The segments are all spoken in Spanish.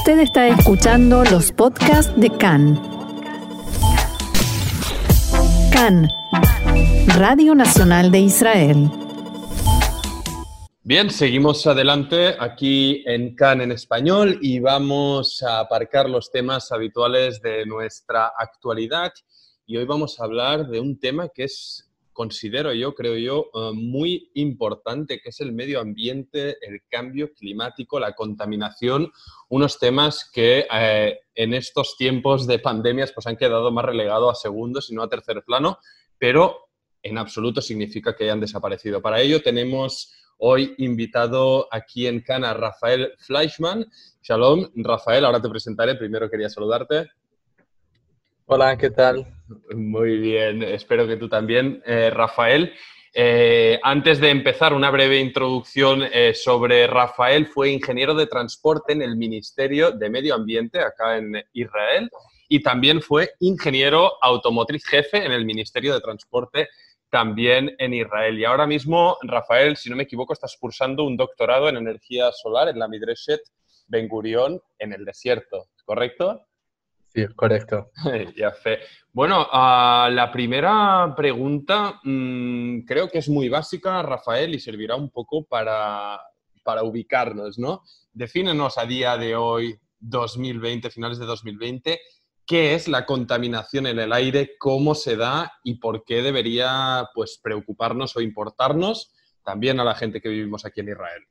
Usted está escuchando los podcasts de CAN. CAN, Radio Nacional de Israel. Bien, seguimos adelante aquí en CAN en español y vamos a aparcar los temas habituales de nuestra actualidad. Y hoy vamos a hablar de un tema que es considero yo, creo yo, eh, muy importante, que es el medio ambiente, el cambio climático, la contaminación, unos temas que eh, en estos tiempos de pandemias pues han quedado más relegados a segundo, sino a tercer plano, pero en absoluto significa que hayan desaparecido. Para ello tenemos hoy invitado aquí en Cana Rafael Fleischmann. Shalom, Rafael, ahora te presentaré. Primero quería saludarte. Hola, ¿qué tal? Muy bien, espero que tú también, eh, Rafael. Eh, antes de empezar, una breve introducción eh, sobre Rafael. Fue ingeniero de transporte en el Ministerio de Medio Ambiente acá en Israel y también fue ingeniero automotriz jefe en el Ministerio de Transporte también en Israel. Y ahora mismo, Rafael, si no me equivoco, estás cursando un doctorado en energía solar en la Midreshet Ben Gurion en el desierto, ¿correcto? Sí, correcto. ya fe. Bueno, uh, la primera pregunta mmm, creo que es muy básica, Rafael, y servirá un poco para, para ubicarnos, ¿no? Defínenos a día de hoy, 2020, finales de 2020, qué es la contaminación en el aire, cómo se da y por qué debería pues, preocuparnos o importarnos también a la gente que vivimos aquí en Israel.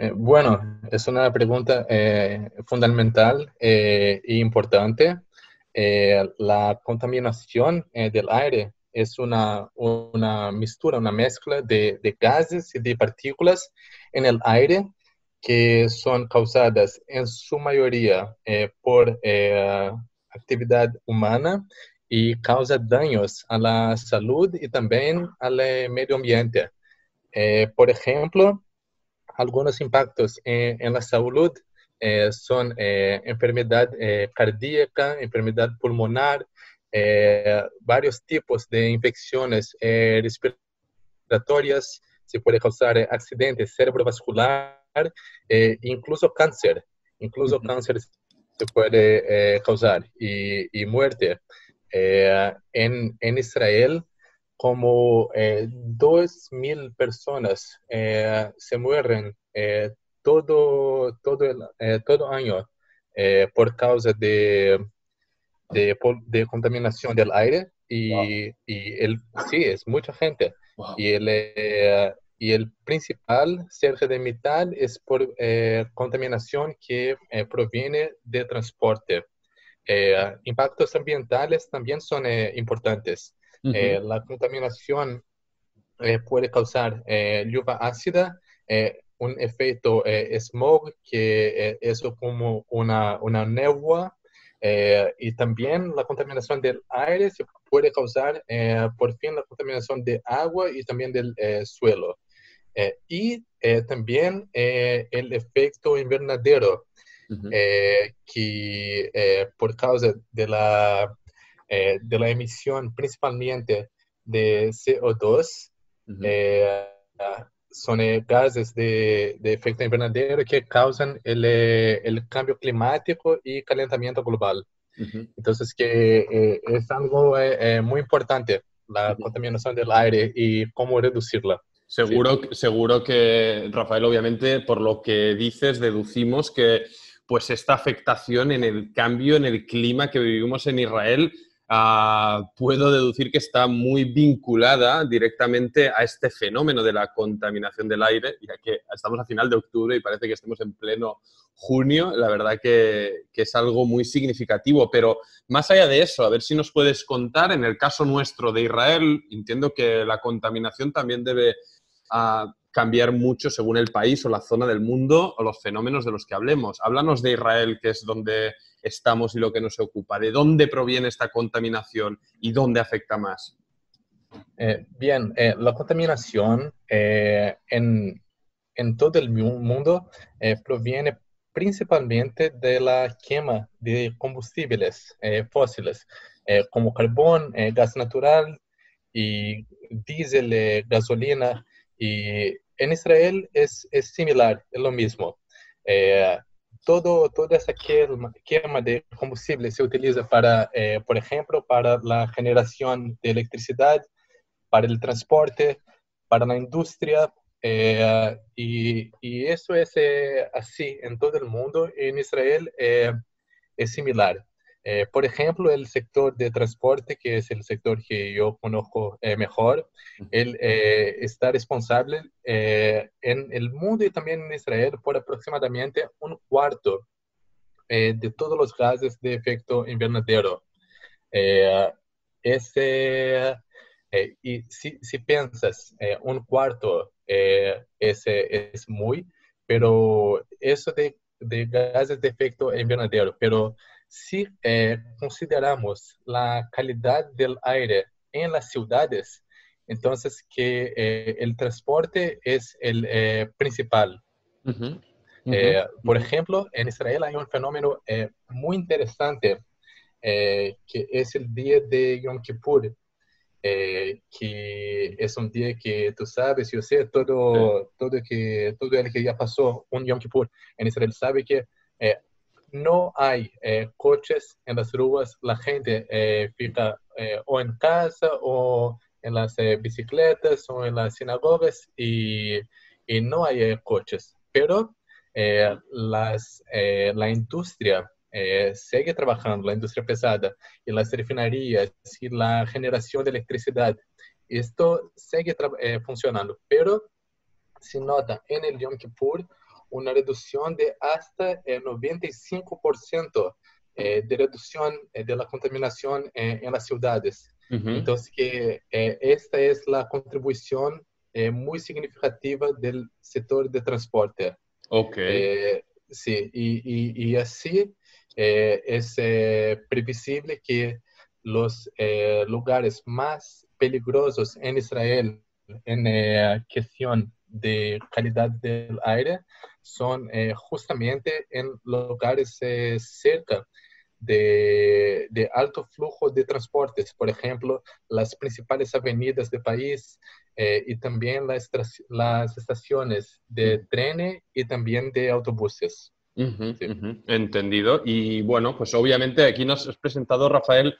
Eh, bueno, es una pregunta eh, fundamental eh, e importante. la contaminación del aire es una, una mistura, una mezcla de, de, gases y de partículas en el aire que son causadas en su mayoría por actividad humana y causa daños a la salud y también al medio ambiente. por ejemplo, algunos impactos en, la salud eh, son eh, enfermedad eh, cardíaca, enfermedad pulmonar, varios tipos de infecciones respiratorias, se puede causar accidentes cerebrovascular, incluso cáncer, incluso cáncer se puede causar y, muerte. en, en Israel, como eh, 2.000 personas eh, se mueren eh, todo, todo, el, todo año por causa de, de, de, contaminación del aire y, y, el, sí, es mucha gente. Wow. Y, el, y el principal, cerca de mitad, es por contaminación que proviene de transporte. impactos ambientales también son importantes. Uh -huh. eh, la contaminación eh, puede causar eh, lluvia ácida, un efecto smog, que es como una, una y también la contaminación del aire se puede causar, por fin, la contaminación de agua y también del suelo. y también el efecto invernadero, uh -huh. que por causa de la eh, de la emisión principalmente de CO2, uh -huh. eh, son eh, gases de, de, efecto invernadero que causan el, eh, el, cambio climático y calentamiento global. Uh -huh. Entonces, que eh, es algo muy importante, la uh -huh. contaminación del aire y cómo reducirla. Seguro, sí. seguro que, Rafael, obviamente, por lo que dices, deducimos que pues esta afectación en el cambio en el clima que vivimos en Israel Uh, puedo deducir que está muy vinculada directamente a este fenómeno de la contaminación del aire, ya que estamos a final de octubre y parece que estemos en pleno junio, la verdad que, es algo muy significativo. Pero más allá de eso, a ver si nos puedes contar, en el caso nuestro de Israel, entiendo que la contaminación también debe uh, cambiar mucho según el país o la zona del mundo o los fenómenos de los que hablemos. Háblanos de Israel, que es donde estamos y lo que nos ocupa. ¿De dónde proviene esta contaminación y dónde afecta más? Eh, bien, eh, la contaminación eh, en, en, todo el mundo proviene principalmente de la quema de combustibles fósiles, como carbón, gas natural y diésel, gasolina. Y en Israel es, es, similar, es lo mismo todo, toda esa quema, de combustible se utiliza para, eh, por ejemplo, para la generación de electricidad, para el transporte, para la industria, eh, y, y, eso es eh, así en todo el mundo. En Israel es similar. Eh, por ejemplo, el sector de transporte, que es el sector que yo conozco eh, mejor, él eh, está responsable en el mundo y también en Israel por aproximadamente un cuarto de todos los gases de efecto invernadero. ese, y si, si piensas, un cuarto ese es muy, pero eso de, de gases de efecto invernadero, pero si eh, consideramos la calidad del aire en las ciudades, entonces que eh, el transporte es el eh, principal. por ejemplo, en Israel hay un fenómeno muy interesante que es el día de Yom Kippur, que es un día que tú sabes, yo sé, todo, todo, que, todo el que ya pasó un Yom Kippur en Israel sabe que no hay eh, coches en las ruas, la gente eh, fica eh, o en casa o en las bicicletas o en las sinagogas y, no hay coches. Pero las, la industria sigue trabajando, la industria pesada y las refinerías y la generación de electricidad. Esto sigue funcionando, pero se nota en el Yom Kippur una reducción de hasta el 95% eh, de reducción eh, de la contaminación eh, en las ciudades. Entonces, que esta es la contribución muy significativa del sector de transporte. Ok. sí, y, y, así es previsible que los lugares más peligrosos en Israel en cuestión de calidad del aire son eh, justamente en lugares eh, cerca de, de, alto flujo de transportes, por ejemplo, las principales avenidas del país eh, y también las, las estaciones de trenes y también de autobuses. Entendido. Y bueno, pues obviamente aquí nos has presentado, Rafael,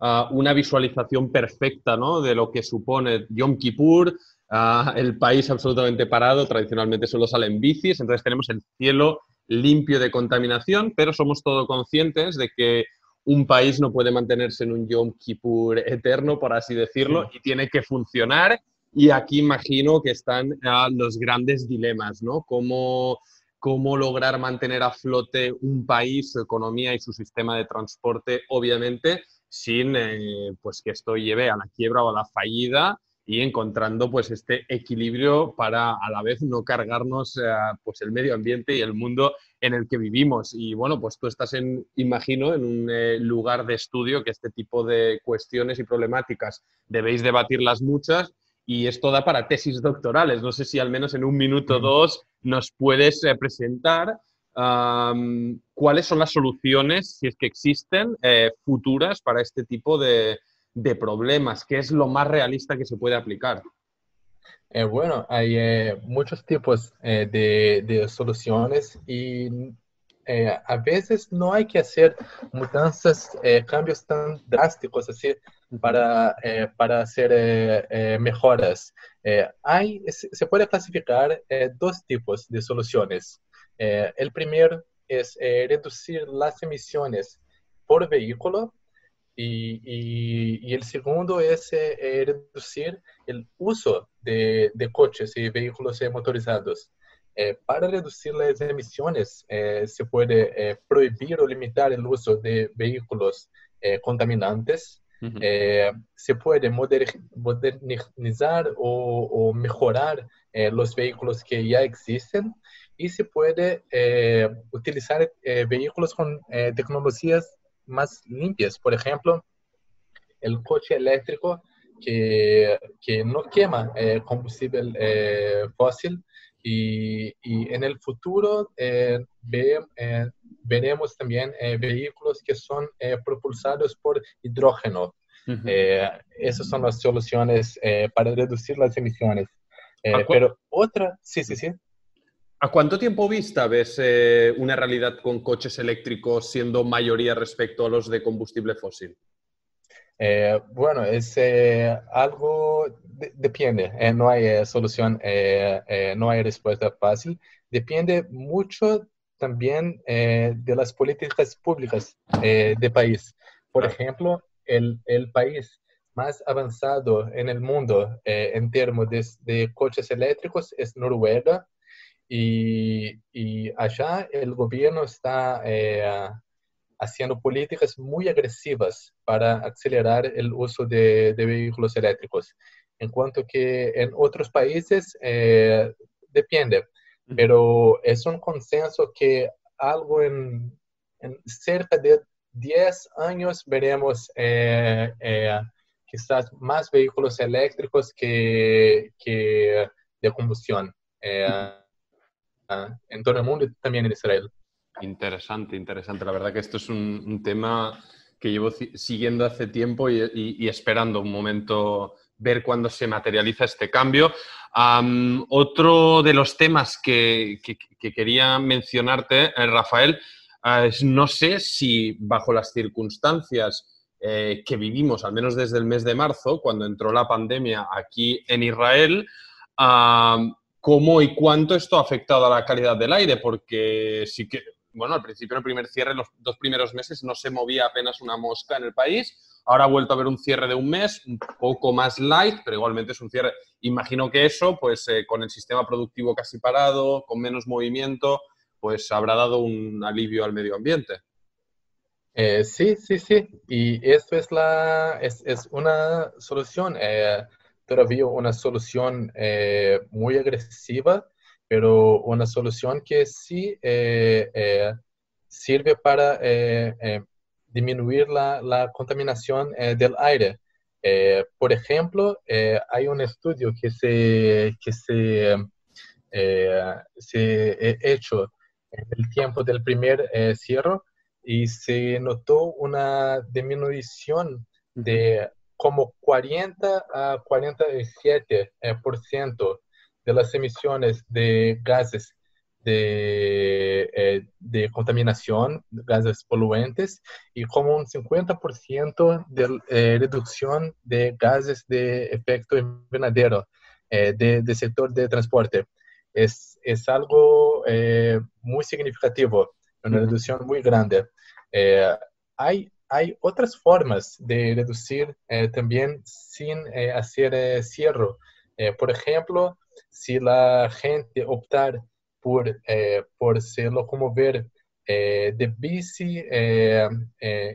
ah, una visualización perfecta ¿no? de lo que supone Yom Kippur, el país absolutamente parado, tradicionalmente solo salen bicis, entonces tenemos el cielo limpio de contaminación, pero somos todos conscientes de que un país no puede mantenerse en un Yom Kippur eterno, por así decirlo, y tiene que funcionar. Y aquí imagino que están los grandes dilemas, ¿no? Cómo, cómo lograr mantener a flote un país, su economía y su sistema de transporte, obviamente, sin eh, pues que esto lleve a la quiebra o a la fallida y encontrando pues este equilibrio para a la vez no cargarnos eh, pues el medio ambiente y el mundo en el que vivimos. Y bueno, pues tú estás en, imagino, en un eh, lugar de estudio que este tipo de cuestiones y problemáticas debéis debatirlas muchas y esto da para tesis doctorales. No sé si al menos en un minuto o dos nos puedes eh, presentar cuáles son las soluciones, si es que existen, futuras para este tipo de, de problemas? ¿Qué es lo más realista que se puede aplicar? Eh, bueno, hay eh, muchos tipos eh, de, soluciones y a veces no hay que hacer mudanzas, cambios tan drásticos así para, para hacer mejoras. hay, se puede clasificar dos tipos de soluciones. el primero es reducir las emisiones por vehículo y, el segundo es eh, eh, reducir el uso de, coches y vehículos eh, motorizados. para reducir las emisiones, se puede prohibir o limitar el uso de vehículos contaminantes. se puede modernizar o, o mejorar los vehículos que ya existen y se puede utilizar vehículos con tecnologías más limpias. Por ejemplo, el coche eléctrico que, que no quema eh, combustible eh, fósil y, y, en el futuro eh, veremos también vehículos que son propulsados por hidrógeno. esas son las soluciones para reducir las emisiones. pero otra, sí, sí, sí. ¿A cuánto tiempo vista ves eh, una realidad con coches eléctricos siendo mayoría respecto a los de combustible fósil? Eh, bueno, es algo, depende, no hay solución, no hay respuesta fácil. Depende mucho también de las políticas públicas del país. Por ejemplo, el, el país más avanzado en el mundo eh, en términos de, coches eléctricos es Noruega y, allá el gobierno está eh, haciendo políticas muy agresivas para acelerar el uso de, vehículos eléctricos. En cuanto que en otros países eh, depende, pero es un consenso que algo en, en cerca de 10 años veremos quizás más vehículos eléctricos que, que de combustión eh, en todo el mundo y también en Israel. Interesante, interesante. La verdad que esto es un, tema que llevo siguiendo hace tiempo y, esperando un momento ver cuándo se materializa este cambio. otro de los temas que, que, quería mencionarte, eh, Rafael, ah, es no sé si bajo las circunstancias eh, que vivimos, al menos desde el mes de marzo, cuando entró la pandemia aquí en Israel, cómo y cuánto esto ha afectado a la calidad del aire, porque sí que, bueno, al principio, en el primer cierre, los dos primeros meses, no se movía apenas una mosca en el país. Ahora ha vuelto a haber un cierre de un mes, un poco más light, pero igualmente es un cierre. Imagino que eso, pues eh, con el sistema productivo casi parado, con menos movimiento, pues habrá dado un alivio al medio ambiente. Eh, sí, sí, sí. Y esto es, la, es, es una solución, eh, todavía una solución eh, muy agresiva, pero una solución que sí sirve para disminuir la, la contaminación del aire. por ejemplo, hay un estudio que se, que se, se hecho en el tiempo del primer cierre y se notó una disminución de como 40 a 47% eh, por ciento de las emisiones de gases de, eh, de, contaminación, gases poluentes, y como un 50% de eh, reducción de gases de efecto invernadero del de sector de transporte. Es, es algo muy significativo una reducción muy grande. Hay, hay otras formas de reducir eh, también sin eh, hacer cierre. por ejemplo, si la gente optar por, por se locomover de bici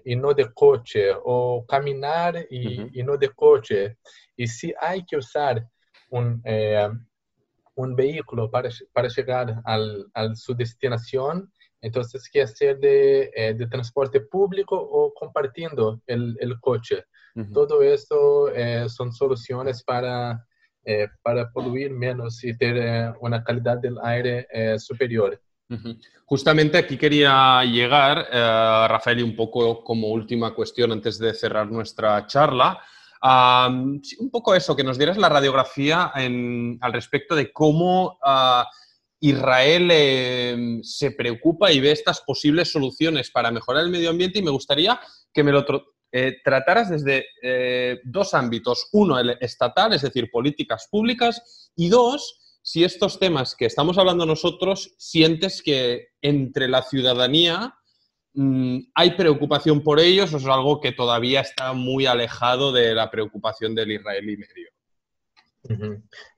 y no de coche, o caminar y, y, no de coche, y si hay que usar un, un vehículo para, para llegar al, a su destinación, entonces, ¿qué hacer de, eh, de transporte público o compartiendo el, el coche? Todo esto eh, son soluciones para, eh, para poluir menos y tener una calidad del aire superior. Justamente aquí quería llegar, Rafael, y un poco como última cuestión antes de cerrar nuestra charla. un poco eso, que nos dieras la radiografía en, al respecto de cómo ah, Israel em, se preocupa y ve estas posibles soluciones para mejorar el medio ambiente y me gustaría que me lo eh, trataras desde eh, dos ámbitos. Uno, el estatal, es decir, políticas públicas, y dos, si estos temas que estamos hablando nosotros sientes que entre la ciudadanía mm, hay preocupación por ellos o es algo que todavía está muy alejado de la preocupación del israelí medio.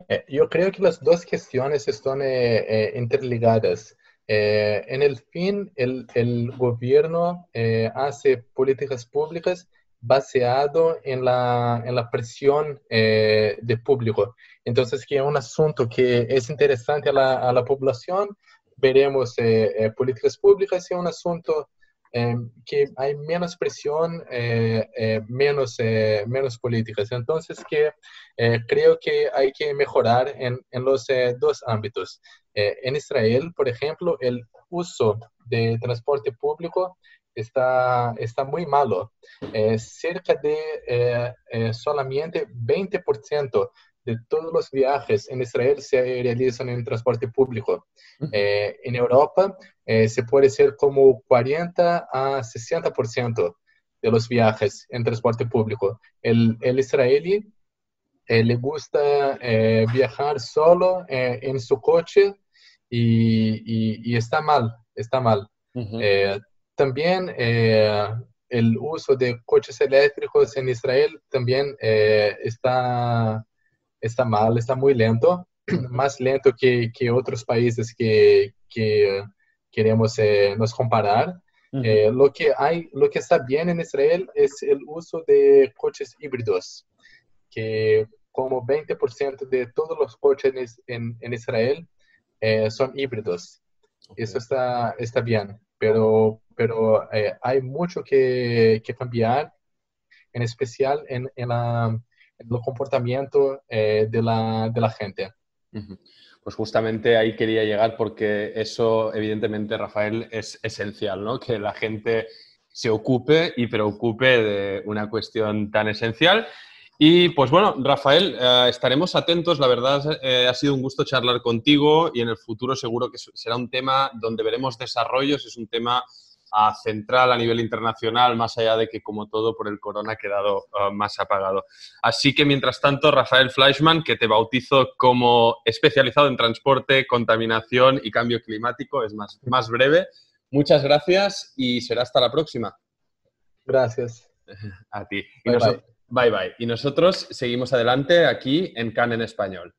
Eh, yo creo que las dos cuestiones están eh, eh, interligadas. en el fin, el, gobierno hace políticas públicas baseado en la, en la presión de público. Entonces, que es un asunto que es interesante a la, a la población, veremos políticas públicas y un asunto Em, que hay menos presión, eh, eh, menos, eh, menos políticas. Entonces, que, creo que hay que mejorar en, en los dos ámbitos. en Israel, por ejemplo, el uso de transporte público está, está muy malo. cerca de solamente 20% de todos los viajes en Israel se realizan en transporte público. Eh, en Europa eh, se puede ser como 40 a 60% de los viajes en transporte público. El, el israelí eh, le gusta viajar solo en su coche y, y, está mal, está mal. también el uso de coches eléctricos en Israel también está está mal, está muy lento, más lento que, que otros países que, que queremos eh, nos comparar. Eh, lo, que hay, lo que está bien en Israel es el uso de coches híbridos, que como 20% de todos los coches en, en Israel eh, son híbridos. Eso está, está bien, pero, pero hay mucho que, que, cambiar, en especial en, en la el comportamiento eh, de, la, de, la, gente. Pues justamente ahí quería llegar porque eso, evidentemente, Rafael, es esencial, ¿no? Que la gente se ocupe y preocupe de una cuestión tan esencial. Y pues bueno, Rafael, eh, estaremos atentos. La verdad, eh, ha sido un gusto charlar contigo y en el futuro seguro que será un tema donde veremos desarrollos. Es un tema a central a nivel internacional, más allá de que, como todo, por el corona ha quedado uh, más apagado. Así que, mientras tanto, Rafael Fleischmann, que te bautizo como especializado en transporte, contaminación y cambio climático, es más, más breve. Muchas gracias y será hasta la próxima. Gracias. A ti. bye, bye. bye bye. Y nosotros seguimos adelante aquí en CAN en español.